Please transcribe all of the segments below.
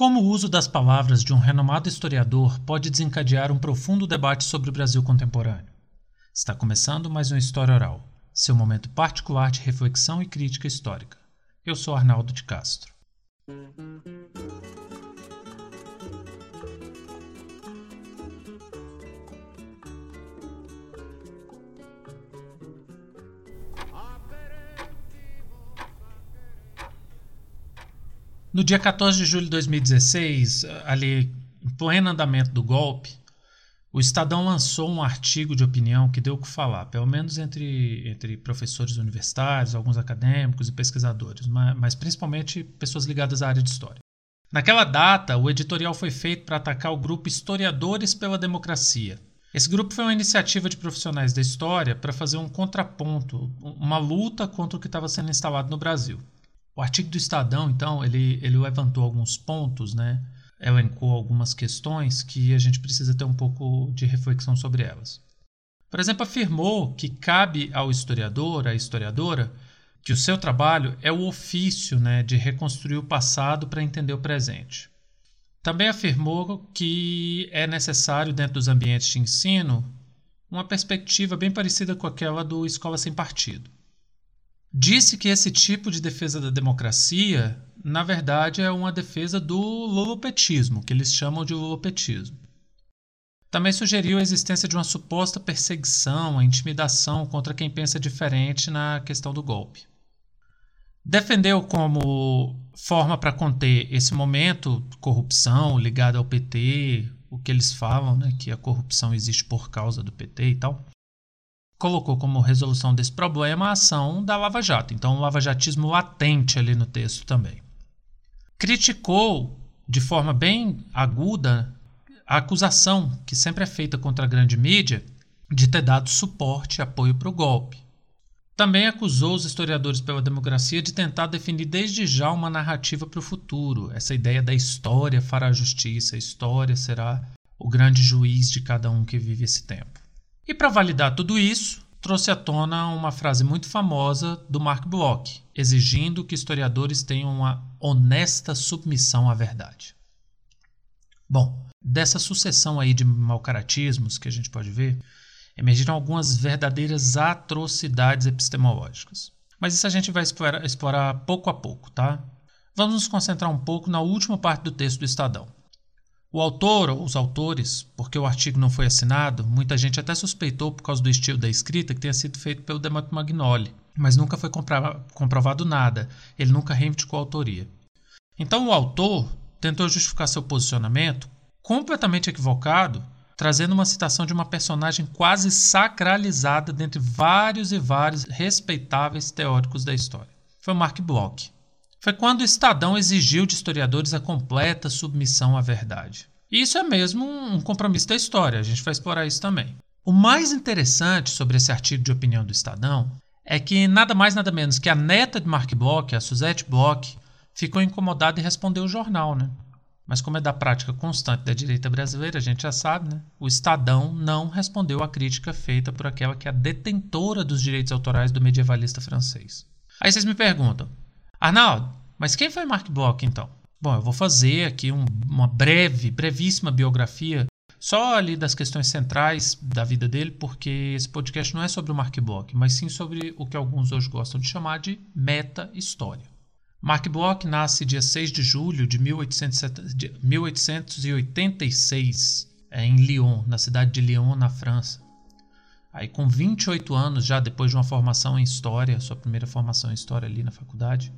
Como o uso das palavras de um renomado historiador pode desencadear um profundo debate sobre o Brasil contemporâneo? Está começando mais uma História Oral, seu momento particular de reflexão e crítica histórica. Eu sou Arnaldo de Castro. No dia 14 de julho de 2016, ali em pleno andamento do golpe, o Estadão lançou um artigo de opinião que deu o que falar, pelo menos entre, entre professores universitários, alguns acadêmicos e pesquisadores, mas, mas principalmente pessoas ligadas à área de história. Naquela data, o editorial foi feito para atacar o grupo Historiadores pela Democracia. Esse grupo foi uma iniciativa de profissionais da história para fazer um contraponto, uma luta contra o que estava sendo instalado no Brasil. O artigo do Estadão, então, ele, ele levantou alguns pontos, né? elencou algumas questões que a gente precisa ter um pouco de reflexão sobre elas. Por exemplo, afirmou que cabe ao historiador, à historiadora, que o seu trabalho é o ofício né, de reconstruir o passado para entender o presente. Também afirmou que é necessário, dentro dos ambientes de ensino, uma perspectiva bem parecida com aquela do Escola Sem Partido disse que esse tipo de defesa da democracia, na verdade, é uma defesa do lulopetismo, que eles chamam de lulopetismo. Também sugeriu a existência de uma suposta perseguição, a intimidação contra quem pensa diferente na questão do golpe. Defendeu como forma para conter esse momento corrupção ligada ao PT, o que eles falam, né, que a corrupção existe por causa do PT e tal colocou como resolução desse problema a ação da Lava Jato. Então, um lavajatismo latente ali no texto também. Criticou de forma bem aguda a acusação que sempre é feita contra a grande mídia de ter dado suporte e apoio para o golpe. Também acusou os historiadores pela democracia de tentar definir desde já uma narrativa para o futuro. Essa ideia da história fará justiça, a história será o grande juiz de cada um que vive esse tempo. E para validar tudo isso, trouxe à tona uma frase muito famosa do Mark Bloch, exigindo que historiadores tenham uma honesta submissão à verdade. Bom, dessa sucessão aí de malcaratismos que a gente pode ver, emergiram algumas verdadeiras atrocidades epistemológicas. Mas isso a gente vai explorar, explorar pouco a pouco, tá? Vamos nos concentrar um pouco na última parte do texto do Estadão. O autor ou os autores, porque o artigo não foi assinado, muita gente até suspeitou por causa do estilo da escrita que tenha sido feito pelo Demetrio Magnoli, mas nunca foi comprovado nada, ele nunca reivindicou a autoria. Então o autor tentou justificar seu posicionamento completamente equivocado, trazendo uma citação de uma personagem quase sacralizada dentre vários e vários respeitáveis teóricos da história. Foi Mark Bloch foi quando o Estadão exigiu de historiadores a completa submissão à verdade. E isso é mesmo um compromisso da história, a gente vai explorar isso também. O mais interessante sobre esse artigo de opinião do Estadão é que nada mais nada menos que a neta de Mark Bloch, a Suzette Bloch, ficou incomodada e respondeu o jornal, né? Mas como é da prática constante da direita brasileira, a gente já sabe, né? O Estadão não respondeu à crítica feita por aquela que é a detentora dos direitos autorais do medievalista francês. Aí vocês me perguntam, Arnaldo, mas quem foi Mark Bloch então? Bom, eu vou fazer aqui um, uma breve, brevíssima biografia só ali das questões centrais da vida dele, porque esse podcast não é sobre o Mark Bloch, mas sim sobre o que alguns hoje gostam de chamar de meta-história. Mark Bloch nasce dia 6 de julho de 1886 é, em Lyon, na cidade de Lyon, na França. Aí com 28 anos, já depois de uma formação em História, sua primeira formação em História ali na faculdade,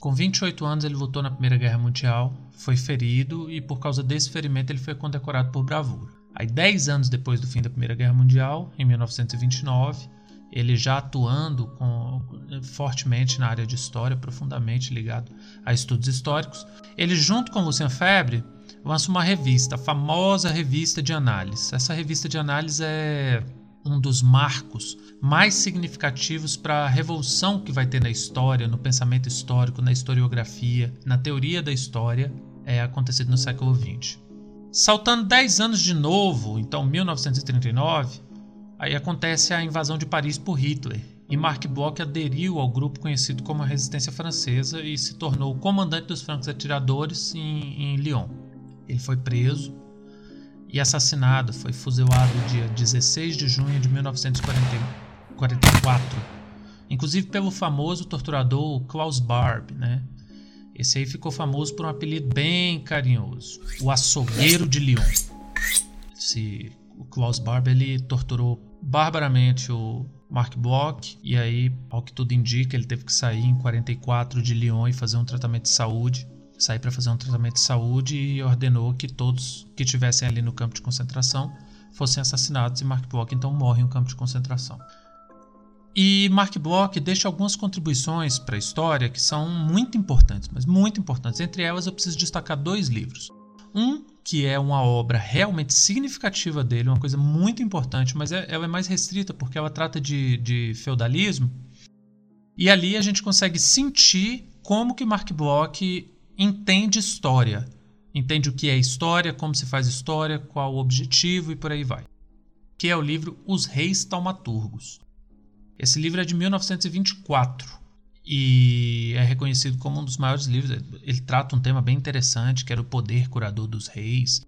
com 28 anos, ele lutou na Primeira Guerra Mundial, foi ferido e, por causa desse ferimento, ele foi condecorado por bravura. Aí, 10 anos depois do fim da Primeira Guerra Mundial, em 1929, ele já atuando com, fortemente na área de história, profundamente ligado a estudos históricos, ele, junto com Lucien Febre, lança uma revista, a famosa revista de análise. Essa revista de análise é um dos marcos mais significativos para a revolução que vai ter na história, no pensamento histórico, na historiografia, na teoria da história, é acontecido no século XX. Saltando 10 anos de novo, então 1939, aí acontece a invasão de Paris por Hitler. e Marc Bloch aderiu ao grupo conhecido como a Resistência Francesa e se tornou comandante dos francos atiradores em, em Lyon. Ele foi preso e assassinado, foi fuzilado dia 16 de junho de 1944, inclusive pelo famoso torturador Klaus Barb, né? Esse aí ficou famoso por um apelido bem carinhoso, o açougueiro de Lyon. Esse, o Klaus Barb ele torturou barbaramente o Mark Bloch, e aí, ao que tudo indica, ele teve que sair em 44 de Lyon e fazer um tratamento de saúde. Sair para fazer um tratamento de saúde e ordenou que todos que estivessem ali no campo de concentração fossem assassinados e Mark Bloch então morre no campo de concentração. E Mark Bloch deixa algumas contribuições para a história que são muito importantes, mas muito importantes. Entre elas, eu preciso destacar dois livros. Um que é uma obra realmente significativa dele, uma coisa muito importante, mas é, ela é mais restrita porque ela trata de, de feudalismo. E ali a gente consegue sentir como que Mark Bloch entende história, entende o que é história, como se faz história, qual o objetivo e por aí vai. Que é o livro Os Reis Taumaturgos. Esse livro é de 1924 e é reconhecido como um dos maiores livros. Ele trata um tema bem interessante, que era o poder curador dos reis.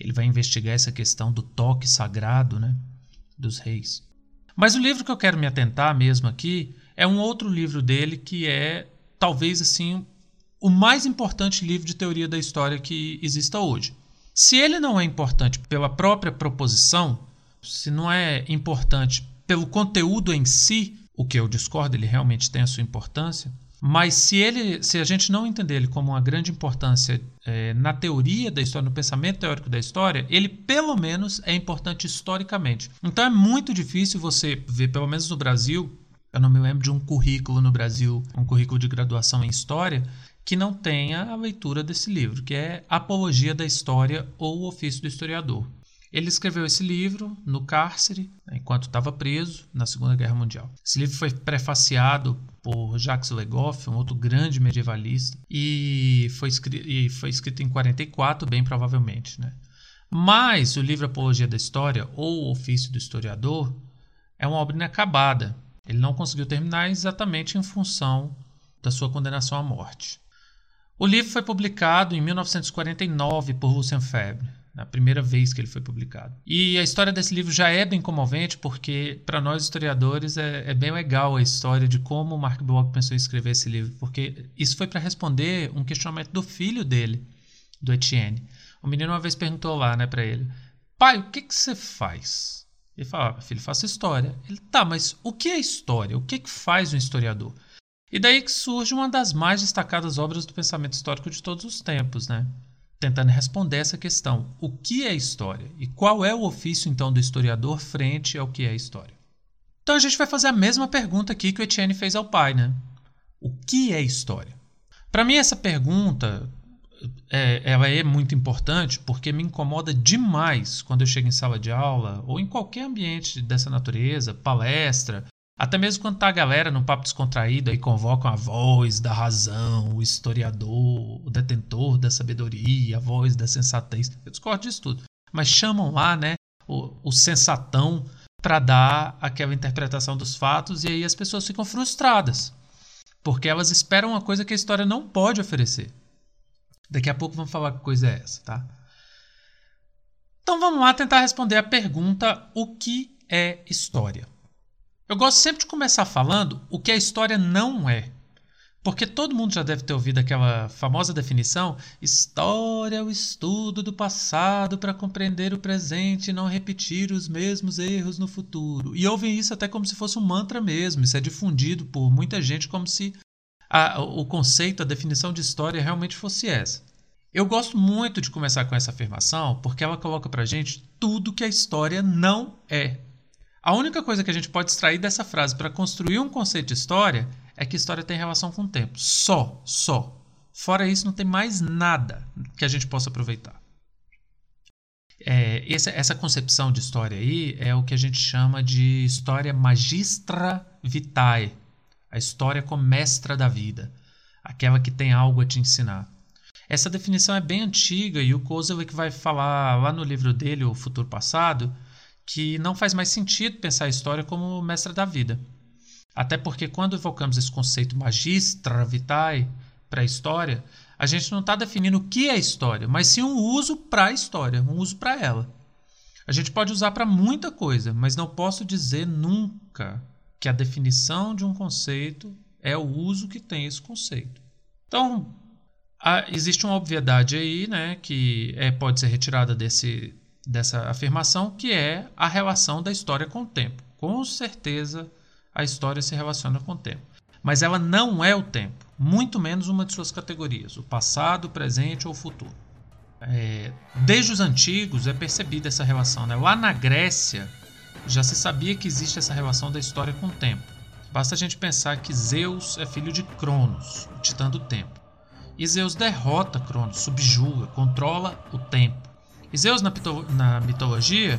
Ele vai investigar essa questão do toque sagrado né, dos reis. Mas o livro que eu quero me atentar mesmo aqui é um outro livro dele que é talvez assim o mais importante livro de teoria da história que exista hoje. Se ele não é importante pela própria proposição, se não é importante pelo conteúdo em si, o que eu discordo, ele realmente tem a sua importância. Mas se ele, se a gente não entender ele como uma grande importância é, na teoria da história, no pensamento teórico da história, ele pelo menos é importante historicamente. Então é muito difícil você ver, pelo menos no Brasil, eu não me lembro de um currículo no Brasil, um currículo de graduação em história, que não tenha a leitura desse livro, que é Apologia da História ou o Ofício do Historiador. Ele escreveu esse livro no cárcere, né, enquanto estava preso na Segunda Guerra Mundial. Esse livro foi prefaciado por Jacques Le Goff, um outro grande medievalista, e foi, escrito, e foi escrito em 44, bem provavelmente. Né? Mas o livro Apologia da História, ou o Ofício do Historiador, é uma obra inacabada. Ele não conseguiu terminar exatamente em função da sua condenação à morte. O livro foi publicado em 1949 por Lucien Febvre na primeira vez que ele foi publicado. E a história desse livro já é bem comovente, porque para nós historiadores é, é, bem legal a história de como o Mark Bloch pensou em escrever esse livro, porque isso foi para responder um questionamento do filho dele, do Etienne. O menino uma vez perguntou lá, né, para ele: "Pai, o que que você faz?" Ele falava: "Filho, faço história." Ele: "Tá, mas o que é história? O que que faz um historiador?" E daí que surge uma das mais destacadas obras do pensamento histórico de todos os tempos, né? tentando responder essa questão: o que é história e qual é o ofício então do historiador frente ao que é história? Então a gente vai fazer a mesma pergunta aqui que o Etienne fez ao pai, né? O que é história? Para mim essa pergunta é, ela é muito importante porque me incomoda demais quando eu chego em sala de aula ou em qualquer ambiente dessa natureza, palestra, até mesmo quando tá a galera num papo descontraído e convocam a voz da razão, o historiador, o detentor da sabedoria, a voz da sensatez. Eu discordo disso tudo. Mas chamam lá, né, o, o sensatão para dar aquela interpretação dos fatos e aí as pessoas ficam frustradas. Porque elas esperam uma coisa que a história não pode oferecer. Daqui a pouco vamos falar que coisa é essa, tá? Então vamos lá tentar responder a pergunta: o que é história? Eu gosto sempre de começar falando o que a história não é. Porque todo mundo já deve ter ouvido aquela famosa definição: história é o estudo do passado para compreender o presente e não repetir os mesmos erros no futuro. E ouvem isso até como se fosse um mantra mesmo. Isso é difundido por muita gente como se a, o conceito, a definição de história realmente fosse essa. Eu gosto muito de começar com essa afirmação porque ela coloca pra gente tudo que a história não é. A única coisa que a gente pode extrair dessa frase para construir um conceito de história é que história tem relação com o tempo. Só, só. Fora isso, não tem mais nada que a gente possa aproveitar. É, essa, essa, concepção de história aí é o que a gente chama de história magistra vitae, a história como mestra da vida, aquela que tem algo a te ensinar. Essa definição é bem antiga e o Kozelek vai falar lá no livro dele, O Futuro Passado, que não faz mais sentido pensar a história como mestra da vida. Até porque quando evocamos esse conceito magistra vitae para a história, a gente não está definindo o que é história, mas sim um uso para a história, um uso para ela. A gente pode usar para muita coisa, mas não posso dizer nunca que a definição de um conceito é o uso que tem esse conceito. Então, há, existe uma obviedade aí, né, que é, pode ser retirada desse, dessa afirmação, que é a relação da história com o tempo. Com certeza, a história se relaciona com o tempo. Mas ela não é o tempo, muito menos uma de suas categorias, o passado, o presente ou o futuro. É, desde os antigos é percebida essa relação. Né? Lá na Grécia já se sabia que existe essa relação da história com o tempo. Basta a gente pensar que Zeus é filho de Cronos, o titã do tempo. E Zeus derrota Cronos, subjuga, controla o tempo. E Zeus, na, na mitologia,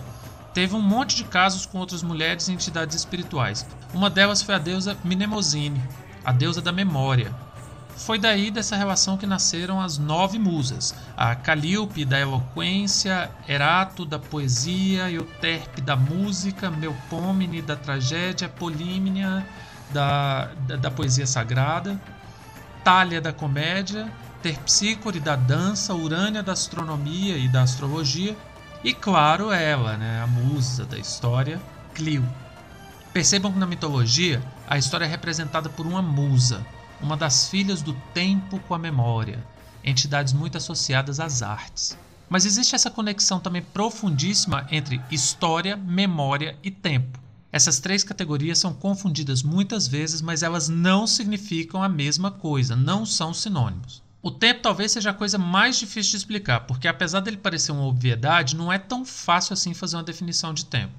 teve um monte de casos com outras mulheres e entidades espirituais. Uma delas foi a deusa Mnemosine, a deusa da memória. Foi daí dessa relação que nasceram as nove musas: a Calíope da eloquência, Erato da poesia, Euterpe da música, Melpomene da tragédia, Polímnia da, da, da poesia sagrada, Tália da comédia, Terpsícore da dança, Urânia da astronomia e da astrologia, e claro, ela, né, a musa da história, Clio. Percebam que na mitologia a história é representada por uma musa, uma das filhas do tempo com a memória, entidades muito associadas às artes. Mas existe essa conexão também profundíssima entre história, memória e tempo. Essas três categorias são confundidas muitas vezes, mas elas não significam a mesma coisa, não são sinônimos. O tempo talvez seja a coisa mais difícil de explicar, porque apesar dele parecer uma obviedade, não é tão fácil assim fazer uma definição de tempo.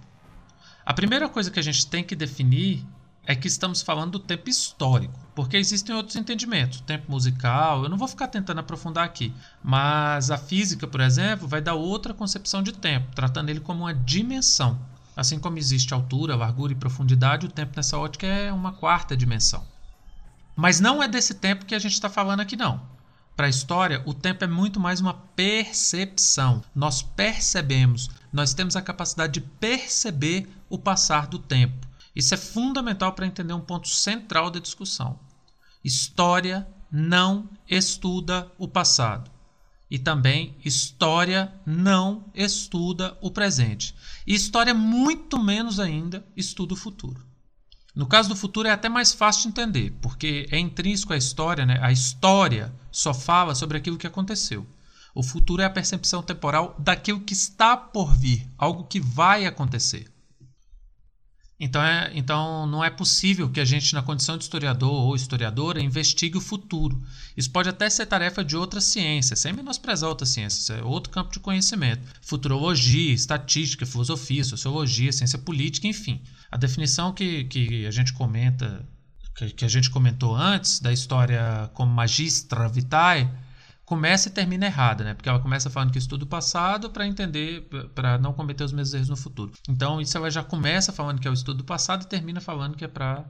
A primeira coisa que a gente tem que definir é que estamos falando do tempo histórico, porque existem outros entendimentos, tempo musical, eu não vou ficar tentando aprofundar aqui, mas a física, por exemplo, vai dar outra concepção de tempo, tratando ele como uma dimensão. Assim como existe altura, largura e profundidade, o tempo nessa ótica é uma quarta dimensão. Mas não é desse tempo que a gente está falando aqui, não. Para a história, o tempo é muito mais uma percepção. Nós percebemos, nós temos a capacidade de perceber o passar do tempo. Isso é fundamental para entender um ponto central da discussão. História não estuda o passado. E também história não estuda o presente. E história, muito menos ainda, estuda o futuro. No caso do futuro é até mais fácil de entender, porque é intrínseco à história, né? a história só fala sobre aquilo que aconteceu. O futuro é a percepção temporal daquilo que está por vir, algo que vai acontecer. Então, é, então não é possível que a gente, na condição de historiador ou historiadora, investigue o futuro. Isso pode até ser tarefa de outra ciência, sem menosprezar outras ciências, é outro campo de conhecimento. Futurologia, estatística, filosofia, sociologia, ciência política, enfim. A definição que, que a gente comenta, que, que a gente comentou antes, da história como magistra vitae, começa e termina errada, né? Porque ela começa falando que estuda o passado para entender, para não cometer os mesmos erros no futuro. Então, isso ela já começa falando que é o estudo do passado e termina falando que é para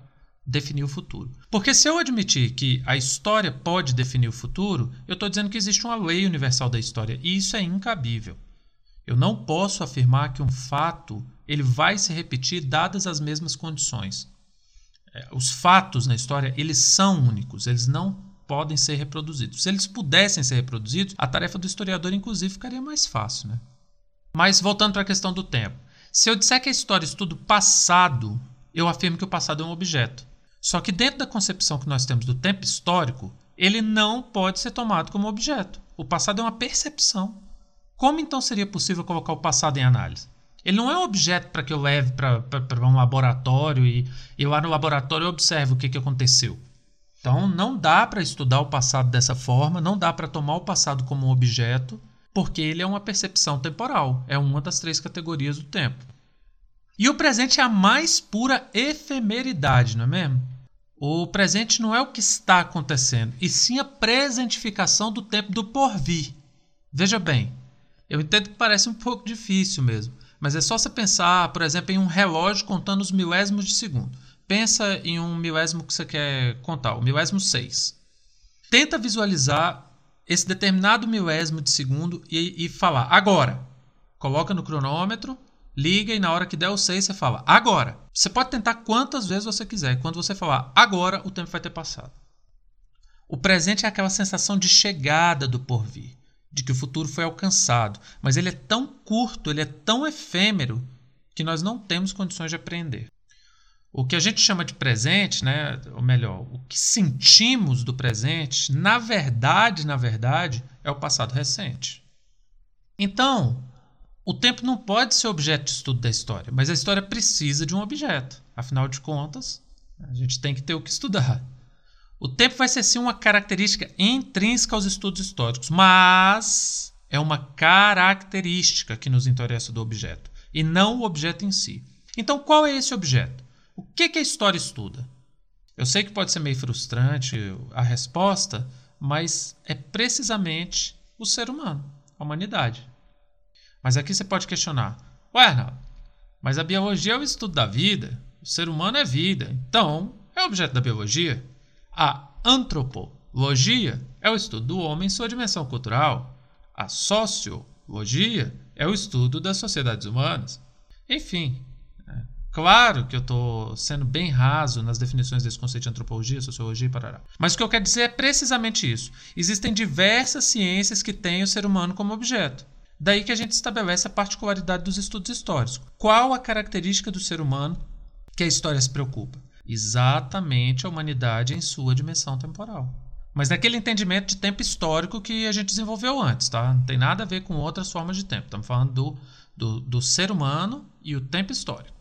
definir o futuro. Porque se eu admitir que a história pode definir o futuro, eu estou dizendo que existe uma lei universal da história e isso é incabível. Eu não posso afirmar que um fato ele vai se repetir dadas as mesmas condições. É, os fatos na história eles são únicos, eles não podem ser reproduzidos. Se eles pudessem ser reproduzidos, a tarefa do historiador, inclusive, ficaria mais fácil. Né? Mas voltando para a questão do tempo. Se eu disser que a história estuda o passado, eu afirmo que o passado é um objeto. Só que dentro da concepção que nós temos do tempo histórico, ele não pode ser tomado como objeto. O passado é uma percepção. Como então seria possível colocar o passado em análise? Ele não é um objeto para que eu leve para um laboratório e, e lá no laboratório eu observe o que, que aconteceu. Então, não dá para estudar o passado dessa forma, não dá para tomar o passado como um objeto, porque ele é uma percepção temporal, é uma das três categorias do tempo. E o presente é a mais pura efemeridade, não é mesmo? O presente não é o que está acontecendo, e sim a presentificação do tempo do porvir. Veja bem, eu entendo que parece um pouco difícil mesmo, mas é só você pensar, por exemplo, em um relógio contando os milésimos de segundo. Pensa em um milésimo que você quer contar, o milésimo 6. Tenta visualizar esse determinado milésimo de segundo e, e falar agora. Coloca no cronômetro liga e na hora que der o 6 você fala agora. Você pode tentar quantas vezes você quiser. Quando você falar agora, o tempo vai ter passado. O presente é aquela sensação de chegada do porvir, de que o futuro foi alcançado, mas ele é tão curto, ele é tão efêmero que nós não temos condições de aprender. O que a gente chama de presente, né, ou melhor, o que sentimos do presente, na verdade, na verdade, é o passado recente. Então, o tempo não pode ser objeto de estudo da história, mas a história precisa de um objeto. Afinal de contas, a gente tem que ter o que estudar. O tempo vai ser sim uma característica intrínseca aos estudos históricos, mas é uma característica que nos interessa do objeto, e não o objeto em si. Então, qual é esse objeto? O que, que a história estuda? Eu sei que pode ser meio frustrante a resposta, mas é precisamente o ser humano, a humanidade. Mas aqui você pode questionar: Ué, Arnaldo, mas a biologia é o estudo da vida, o ser humano é vida, então é objeto da biologia? A antropologia é o estudo do homem em sua dimensão cultural. A sociologia é o estudo das sociedades humanas. Enfim, claro que eu estou sendo bem raso nas definições desse conceito de antropologia, sociologia e parará. Mas o que eu quero dizer é precisamente isso. Existem diversas ciências que têm o ser humano como objeto. Daí que a gente estabelece a particularidade dos estudos históricos. Qual a característica do ser humano que a história se preocupa? exatamente a humanidade em sua dimensão temporal. Mas naquele entendimento de tempo histórico que a gente desenvolveu antes, tá? Não tem nada a ver com outras formas de tempo. Estamos falando do, do, do ser humano e o tempo histórico.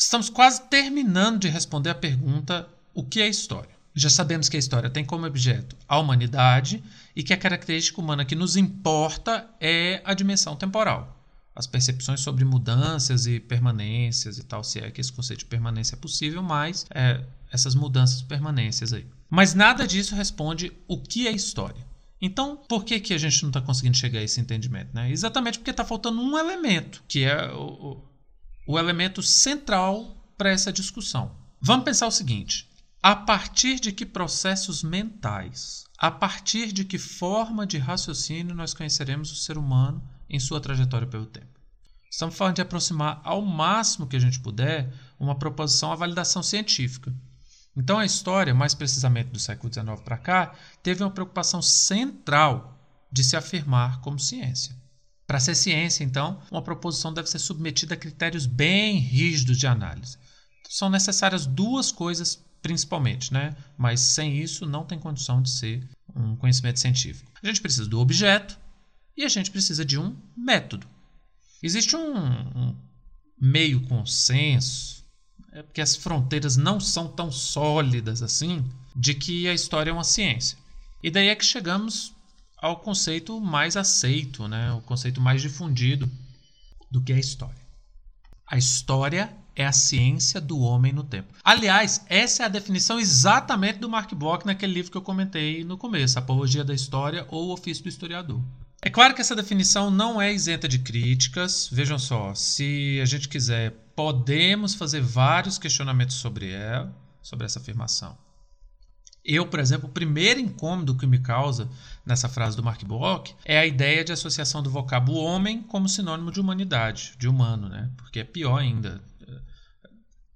Estamos quase terminando de responder a pergunta: o que é história? Já sabemos que a história tem como objeto a humanidade e que a característica humana que nos importa é a dimensão temporal as percepções sobre mudanças e permanências e tal, se é que esse conceito de permanência é possível, mas é, essas mudanças permanências aí. Mas nada disso responde o que é história. Então, por que, que a gente não está conseguindo chegar a esse entendimento? Né? Exatamente porque está faltando um elemento, que é o, o, elemento central para essa discussão. Vamos pensar o seguinte: a partir de que processos mentais, a partir de que forma de raciocínio nós conheceremos o ser humano em sua trajetória pelo tempo. Estamos falando de aproximar ao máximo que a gente puder uma proposição à validação científica. Então a história, mais precisamente do século XIX para cá, teve uma preocupação central de se afirmar como ciência. Para ser ciência, então, uma proposição deve ser submetida a critérios bem rígidos de análise. São necessárias duas coisas principalmente, né? Mas sem isso não tem condição de ser um conhecimento científico. A gente precisa do objeto, e a gente precisa de um método. Existe um, um meio consenso, é porque as fronteiras não são tão sólidas assim, de que a história é uma ciência. E daí é que chegamos ao conceito mais aceito, né? o conceito mais difundido do que a história. A história é a ciência do homem no tempo. Aliás, essa é a definição exatamente do Mark Bloch naquele livro que eu comentei no começo, Apologia da História ou o Ofício do Historiador. É claro que essa definição não é isenta de críticas. Vejam só, se a gente quiser, podemos fazer vários questionamentos sobre ela, sobre essa afirmação. Eu, por exemplo, o primeiro incômodo que me causa nessa frase do Mark Bloch é a ideia de associação do vocábulo homem como sinônimo de humanidade, de humano, né? Porque é pior ainda.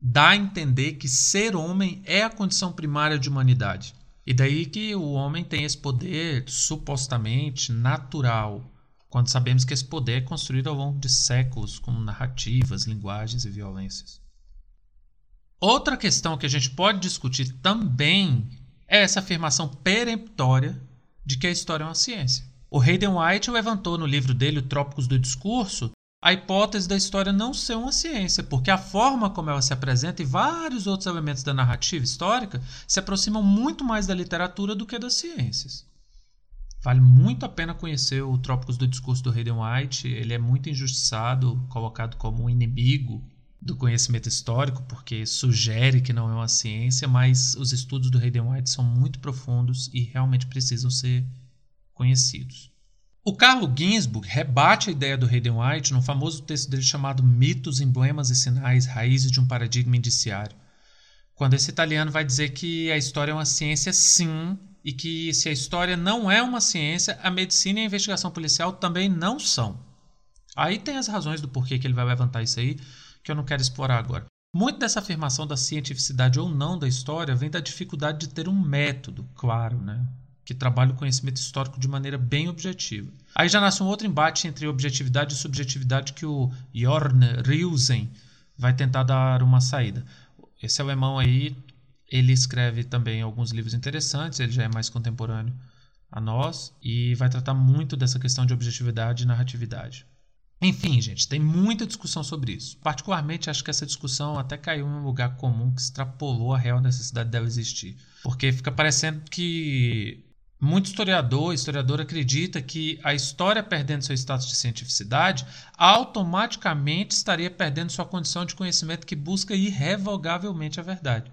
Dá a entender que ser homem é a condição primária de humanidade. E daí que o homem tem esse poder supostamente natural, quando sabemos que esse poder é construído ao longo de séculos com narrativas, linguagens e violências. Outra questão que a gente pode discutir também é essa afirmação peremptória de que a história é uma ciência. O Hayden White levantou no livro dele, O Trópicos do Discurso, a hipótese da história não ser uma ciência, porque a forma como ela se apresenta e vários outros elementos da narrativa histórica se aproximam muito mais da literatura do que das ciências. Vale muito a pena conhecer o Trópicos do Discurso do Hayden White. Ele é muito injustiçado, colocado como um inimigo do conhecimento histórico, porque sugere que não é uma ciência, mas os estudos do Hayden White são muito profundos e realmente precisam ser conhecidos. O Carlo Ginzburg rebate a ideia do Hayden White no famoso texto dele chamado Mitos, Emblemas e Sinais, Raízes de um Paradigma Indiciário, quando esse italiano vai dizer que a história é uma ciência sim, e que se a história não é uma ciência, a medicina e a investigação policial também não são. Aí tem as razões do porquê que ele vai levantar isso aí, que eu não quero explorar agora. Muito dessa afirmação da cientificidade ou não da história vem da dificuldade de ter um método, claro, né? que trabalha o conhecimento histórico de maneira bem objetiva. Aí já nasce um outro embate entre objetividade e subjetividade que o Jorn Riusen vai tentar dar uma saída. Esse alemão aí, ele escreve também alguns livros interessantes, ele já é mais contemporâneo a nós e vai tratar muito dessa questão de objetividade e narratividade. Enfim, gente, tem muita discussão sobre isso. Particularmente, acho que essa discussão até caiu em um lugar comum que extrapolou a real necessidade dela existir. Porque fica parecendo que muito historiador, historiador acredita que a história perdendo seu status de cientificidade automaticamente estaria perdendo sua condição de conhecimento que busca irrevogavelmente a verdade.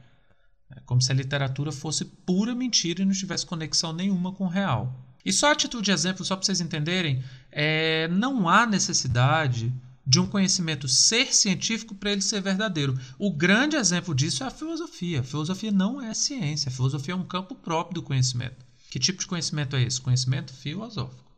É como se a literatura fosse pura mentira e não tivesse conexão nenhuma com o real. E só a título de exemplo, só para vocês entenderem, é, não há necessidade de um conhecimento ser científico para ele ser verdadeiro. O grande exemplo disso é a filosofia. A filosofia não é ciência, a filosofia é um campo próprio do conhecimento. Que tipo de conhecimento é esse? Conhecimento filosófico.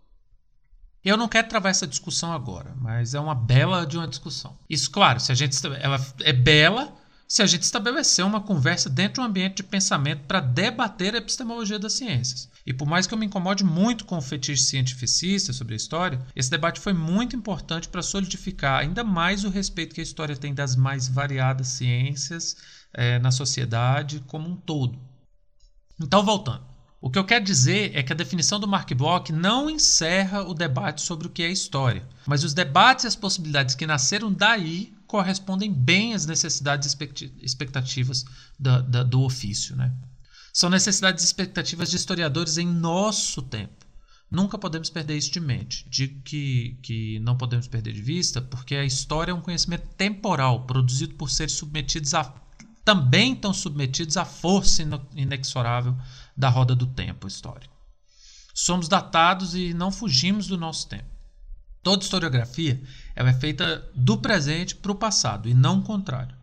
Eu não quero travar essa discussão agora, mas é uma bela de uma discussão. Isso, claro, se a gente ela é bela se a gente estabelecer uma conversa dentro de um ambiente de pensamento para debater a epistemologia das ciências. E por mais que eu me incomode muito com o fetiche cientificista sobre a história, esse debate foi muito importante para solidificar ainda mais o respeito que a história tem das mais variadas ciências é, na sociedade como um todo. Então, voltando. O que eu quero dizer é que a definição do Mark Bloch não encerra o debate sobre o que é história, mas os debates e as possibilidades que nasceram daí correspondem bem às necessidades expectativas do, do, do ofício. Né? São necessidades e expectativas de historiadores em nosso tempo. Nunca podemos perder isso de mente. Digo que, que não podemos perder de vista porque a história é um conhecimento temporal, produzido por seres submetidos a. também estão submetidos à força inexorável da roda do tempo histórico. Somos datados e não fugimos do nosso tempo. Toda historiografia ela é feita do presente para o passado e não o contrário.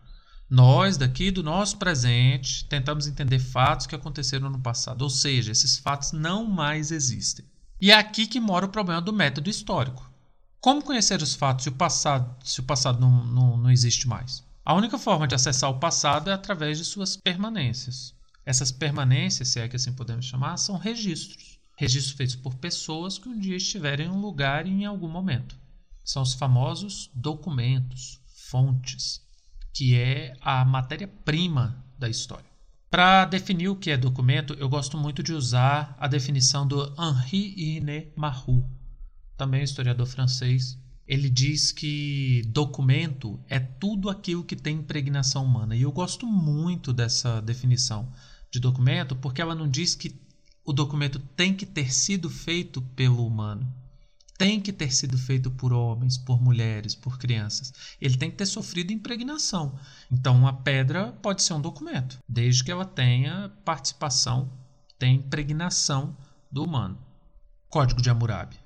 Nós, daqui do nosso presente, tentamos entender fatos que aconteceram no passado, ou seja, esses fatos não mais existem. E é aqui que mora o problema do método histórico. Como conhecer os fatos se o passado, se o passado não, não, não existe mais? A única forma de acessar o passado é através de suas permanências. Essas permanências, se é que assim podemos chamar, são registros registros feitos por pessoas que um dia estiverem em um lugar e em algum momento. São os famosos documentos, fontes, que é a matéria-prima da história. Para definir o que é documento, eu gosto muito de usar a definição do Henri Irénée Marrou, também historiador francês. Ele diz que documento é tudo aquilo que tem impregnação humana. E eu gosto muito dessa definição de documento porque ela não diz que o documento tem que ter sido feito pelo humano. Tem que ter sido feito por homens, por mulheres, por crianças. Ele tem que ter sofrido impregnação. Então, uma pedra pode ser um documento, desde que ela tenha participação, tenha impregnação do humano. Código de Hammurabi.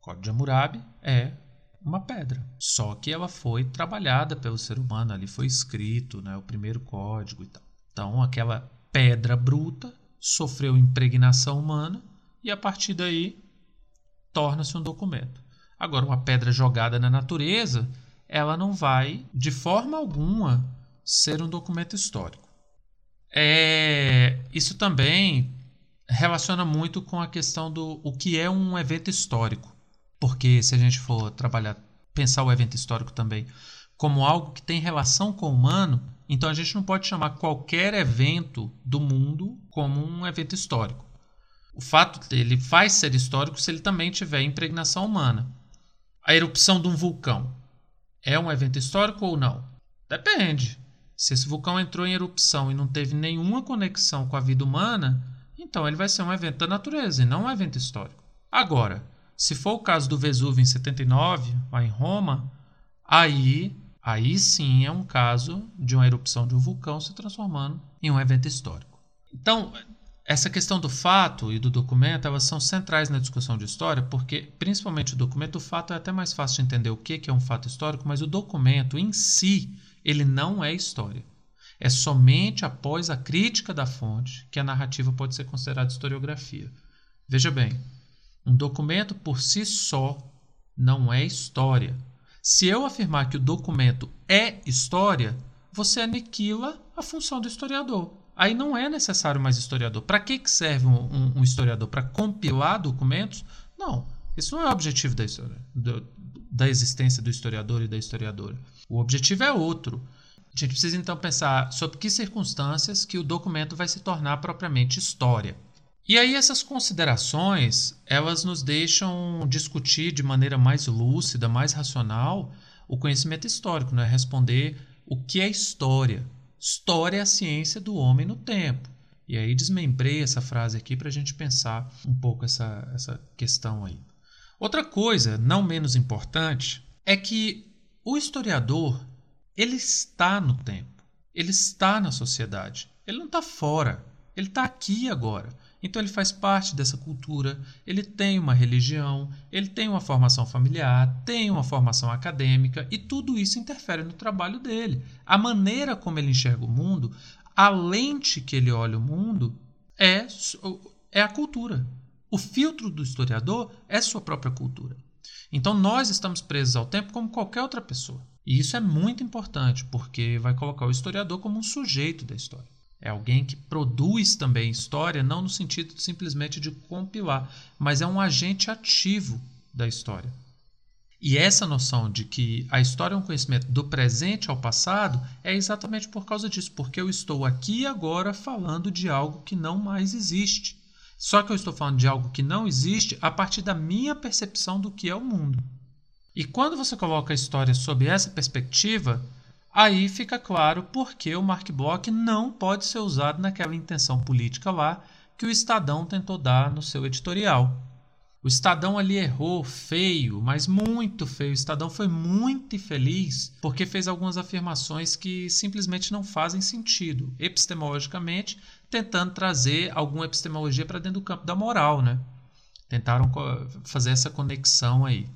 Código de Hammurabi é uma pedra, só que ela foi trabalhada pelo ser humano, ali foi escrito, né, o primeiro código e tal. Então, aquela pedra bruta sofreu impregnação humana e a partir daí torna-se um documento. Agora, uma pedra jogada na natureza, ela não vai, de forma alguma, ser um documento histórico. É, isso também relaciona muito com a questão do o que é um evento histórico. Porque se a gente for trabalhar, pensar o evento histórico também como algo que tem relação com o humano, então a gente não pode chamar qualquer evento do mundo como um evento histórico. O fato dele faz ser histórico se ele também tiver impregnação humana. A erupção de um vulcão é um evento histórico ou não? Depende. Se esse vulcão entrou em erupção e não teve nenhuma conexão com a vida humana, então ele vai ser um evento da natureza e não um evento histórico. Agora, se for o caso do Vesúvio em 79, lá em Roma, aí Aí sim é um caso de uma erupção de um vulcão se transformando em um evento histórico. Então, essa questão do fato e do documento elas são centrais na discussão de história, porque, principalmente o documento, o fato é até mais fácil de entender o que é um fato histórico, mas o documento em si, ele não é história. É somente após a crítica da fonte que a narrativa pode ser considerada historiografia. Veja bem, um documento por si só não é história. Se eu afirmar que o documento é história, você aniquila a função do historiador. Aí não é necessário mais historiador. Para que, que serve um, um, um historiador? Para compilar documentos? Não. Isso não é o objetivo da história, do, da existência do historiador e da historiadora. O objetivo é outro. A gente precisa então pensar sobre que circunstâncias que o documento vai se tornar propriamente história. E aí essas considerações, elas nos deixam discutir de maneira mais lúcida, mais racional, o conhecimento histórico, né? responder o que é história. História é a ciência do homem no tempo. E aí desmembrei essa frase aqui para a gente pensar um pouco essa, essa questão aí. Outra coisa, não menos importante, é que o historiador ele está no tempo, ele está na sociedade, ele não está fora, ele está aqui agora. Então ele faz parte dessa cultura, ele tem uma religião, ele tem uma formação familiar, tem uma formação acadêmica e tudo isso interfere no trabalho dele. A maneira como ele enxerga o mundo, a lente que ele olha o mundo é, é a cultura. O filtro do historiador é sua própria cultura. Então nós estamos presos ao tempo como qualquer outra pessoa. E isso é muito importante, porque vai colocar o historiador como um sujeito da história. É alguém que produz também história, não no sentido simplesmente de compilar, mas é um agente ativo da história. E essa noção de que a história é um conhecimento do presente ao passado é exatamente por causa disso, porque eu estou aqui agora falando de algo que não mais existe. Só que eu estou falando de algo que não existe a partir da minha percepção do que é o mundo. E quando você coloca a história sob essa perspectiva, aí fica claro por que o Mark Bloch não pode ser usado naquela intenção política lá que o Estadão tentou dar no seu editorial. O Estadão ali errou feio, mas muito feio. O Estadão foi muito infeliz porque fez algumas afirmações que simplesmente não fazem sentido, epistemologicamente, tentando trazer alguma epistemologia para dentro do campo da moral, né? Tentaram fazer essa conexão aí.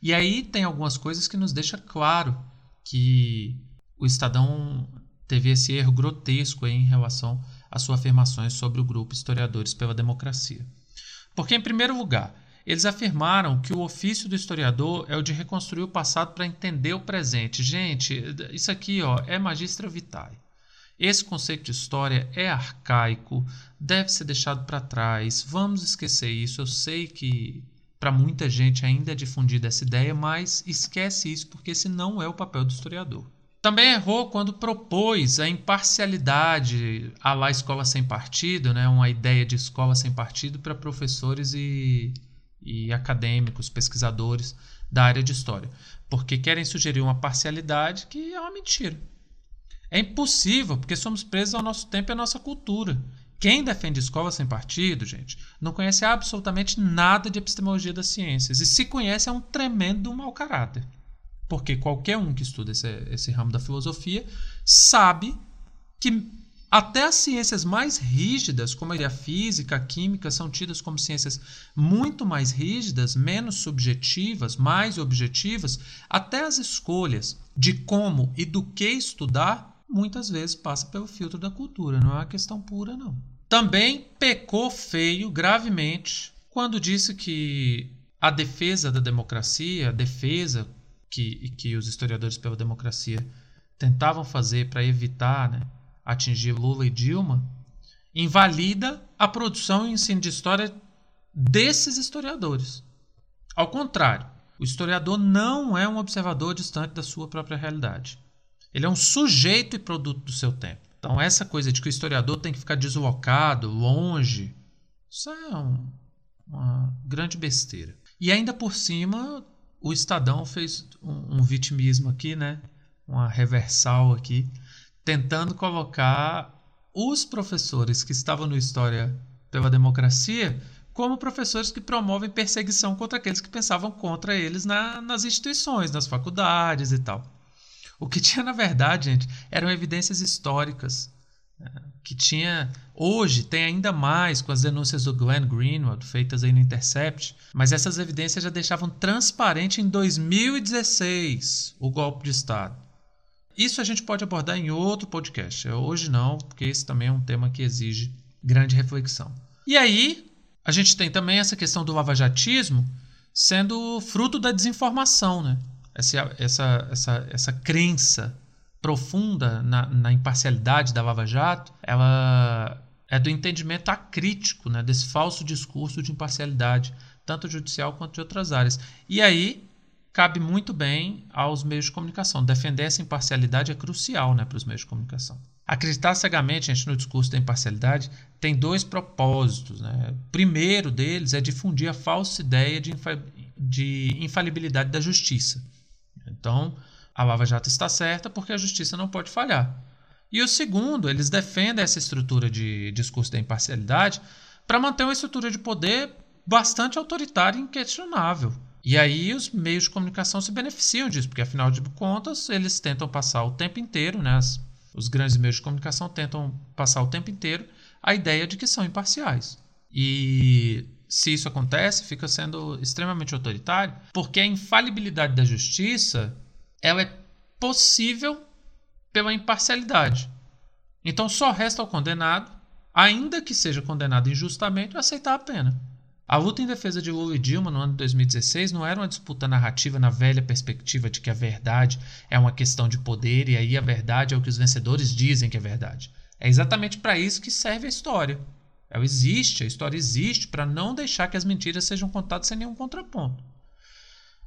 E aí tem algumas coisas que nos deixa claro que o Estadão teve esse erro grotesco em relação às suas afirmações sobre o grupo Historiadores pela Democracia. Porque, em primeiro lugar, eles afirmaram que o ofício do historiador é o de reconstruir o passado para entender o presente. Gente, isso aqui ó, é magistra vitae. Esse conceito de história é arcaico, deve ser deixado para trás. Vamos esquecer isso. Eu sei que para muita gente ainda é difundida essa ideia, mas esquece isso porque esse não é o papel do historiador. Também errou quando propôs a imparcialidade à la escola sem partido, né? uma ideia de escola sem partido para professores e, e acadêmicos, pesquisadores da área de história, porque querem sugerir uma parcialidade que é uma mentira. É impossível, porque somos presos ao nosso tempo e à nossa cultura. Quem defende escola sem partido, gente, não conhece absolutamente nada de epistemologia das ciências. E se conhece, é um tremendo mau caráter. Porque qualquer um que estuda esse, esse ramo da filosofia sabe que até as ciências mais rígidas, como a física, a química, são tidas como ciências muito mais rígidas, menos subjetivas, mais objetivas. Até as escolhas de como e do que estudar muitas vezes passa pelo filtro da cultura, não é uma questão pura, não. Também pecou feio, gravemente, quando disse que a defesa da democracia, a defesa que, que os historiadores pela democracia tentavam fazer para evitar né, atingir Lula e Dilma, invalida a produção e ensino de história desses historiadores. Ao contrário, o historiador não é um observador distante da sua própria realidade. Ele é um sujeito e produto do seu tempo. Então, essa coisa de que o historiador tem que ficar deslocado, longe, isso é um, uma grande besteira. E ainda por cima, o Estadão fez um, um vitimismo aqui, né? Uma reversal aqui, tentando colocar os professores que estavam no História pela Democracia como professores que promovem perseguição contra aqueles que pensavam contra eles na, nas instituições, nas faculdades e tal. O que tinha, na verdade, gente, eram evidências históricas. Né, que tinha. Hoje tem ainda mais com as denúncias do Glenn Greenwald, feitas aí no Intercept, mas essas evidências já deixavam transparente em 2016 o golpe de Estado. Isso a gente pode abordar em outro podcast. Hoje não, porque esse também é um tema que exige grande reflexão. E aí, a gente tem também essa questão do lavajatismo, sendo fruto da desinformação, né? Essa, essa, essa, essa crença profunda na, na imparcialidade da Lava Jato, ela é do entendimento acrítico né, desse falso discurso de imparcialidade, tanto judicial quanto de outras áreas. E aí cabe muito bem aos meios de comunicação. Defender essa imparcialidade é crucial né, para os meios de comunicação. Acreditar cegamente gente, no discurso da imparcialidade tem dois propósitos. Né? O primeiro deles é difundir a falsa ideia de, infa de infalibilidade da justiça. Então, a Lava Jato está certa porque a justiça não pode falhar. E o segundo, eles defendem essa estrutura de discurso da imparcialidade para manter uma estrutura de poder bastante autoritária e inquestionável. E aí os meios de comunicação se beneficiam disso, porque afinal de contas eles tentam passar o tempo inteiro, né, as, os grandes meios de comunicação tentam passar o tempo inteiro a ideia de que são imparciais. E se isso acontece, fica sendo extremamente autoritário, porque a infalibilidade da justiça ela é possível pela imparcialidade. Então só resta ao condenado, ainda que seja condenado injustamente, aceitar a pena. A luta em defesa de Lula e Dilma no ano de 2016 não era uma disputa narrativa na velha perspectiva de que a verdade é uma questão de poder e aí a verdade é o que os vencedores dizem que é verdade. É exatamente para isso que serve a história. Ela existe, a história existe para não deixar que as mentiras sejam contadas sem nenhum contraponto.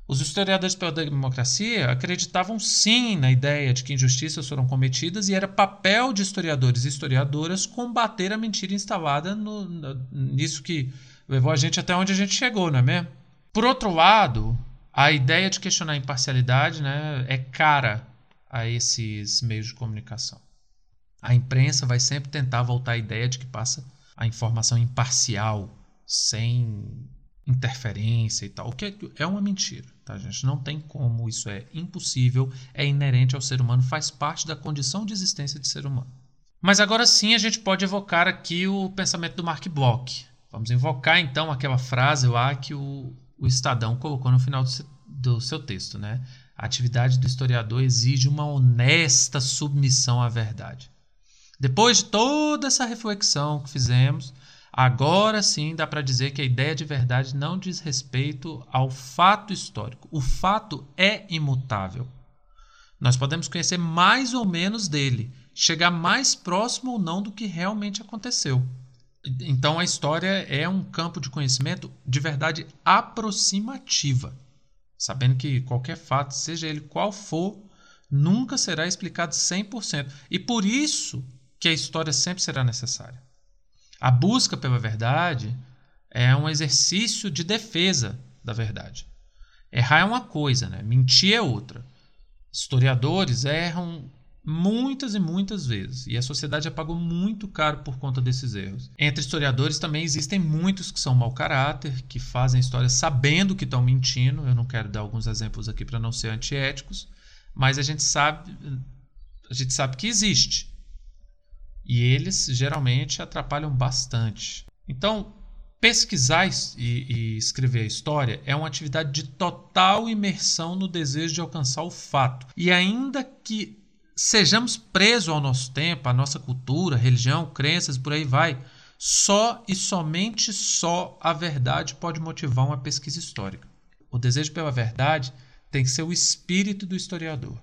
Os historiadores pela democracia acreditavam sim na ideia de que injustiças foram cometidas e era papel de historiadores e historiadoras combater a mentira instalada no, no, nisso que levou a gente até onde a gente chegou, não é mesmo? Por outro lado, a ideia de questionar a imparcialidade né, é cara a esses meios de comunicação. A imprensa vai sempre tentar voltar à ideia de que passa a informação imparcial, sem interferência e tal, o que é uma mentira, tá, gente? Não tem como, isso é impossível, é inerente ao ser humano, faz parte da condição de existência de ser humano. Mas agora sim a gente pode evocar aqui o pensamento do Mark Bloch, Vamos invocar então aquela frase lá que o, o Estadão colocou no final do, do seu texto, né? A atividade do historiador exige uma honesta submissão à verdade. Depois de toda essa reflexão que fizemos, agora sim dá para dizer que a ideia de verdade não diz respeito ao fato histórico. O fato é imutável. Nós podemos conhecer mais ou menos dele, chegar mais próximo ou não do que realmente aconteceu. Então a história é um campo de conhecimento de verdade aproximativa, sabendo que qualquer fato, seja ele qual for, nunca será explicado 100%. E por isso que a história sempre será necessária. A busca pela verdade é um exercício de defesa da verdade. Errar é uma coisa, né? mentir é outra. Historiadores erram muitas e muitas vezes, e a sociedade já pagou muito caro por conta desses erros. Entre historiadores também existem muitos que são mau caráter, que fazem história sabendo que estão mentindo. Eu não quero dar alguns exemplos aqui para não ser antiéticos, mas a gente sabe a gente sabe que existe. E eles geralmente atrapalham bastante. Então, pesquisar e, e escrever a história é uma atividade de total imersão no desejo de alcançar o fato. E ainda que sejamos presos ao nosso tempo, à nossa cultura, religião, crenças, por aí vai. Só e somente só a verdade pode motivar uma pesquisa histórica. O desejo pela verdade tem que ser o espírito do historiador.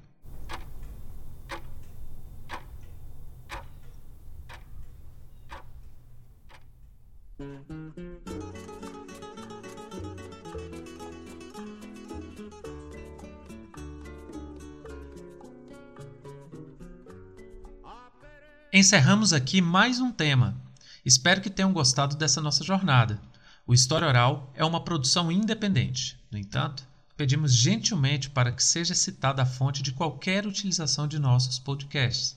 Encerramos aqui mais um tema. Espero que tenham gostado dessa nossa jornada. O História Oral é uma produção independente. No entanto, pedimos gentilmente para que seja citada a fonte de qualquer utilização de nossos podcasts.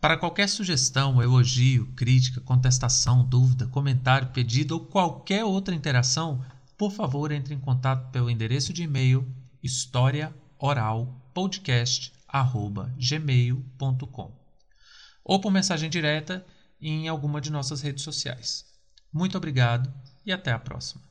Para qualquer sugestão, elogio, crítica, contestação, dúvida, comentário, pedido ou qualquer outra interação, por favor entre em contato pelo endereço de e-mail historiaoralpodcast.gmail.com ou por mensagem direta em alguma de nossas redes sociais. Muito obrigado e até a próxima.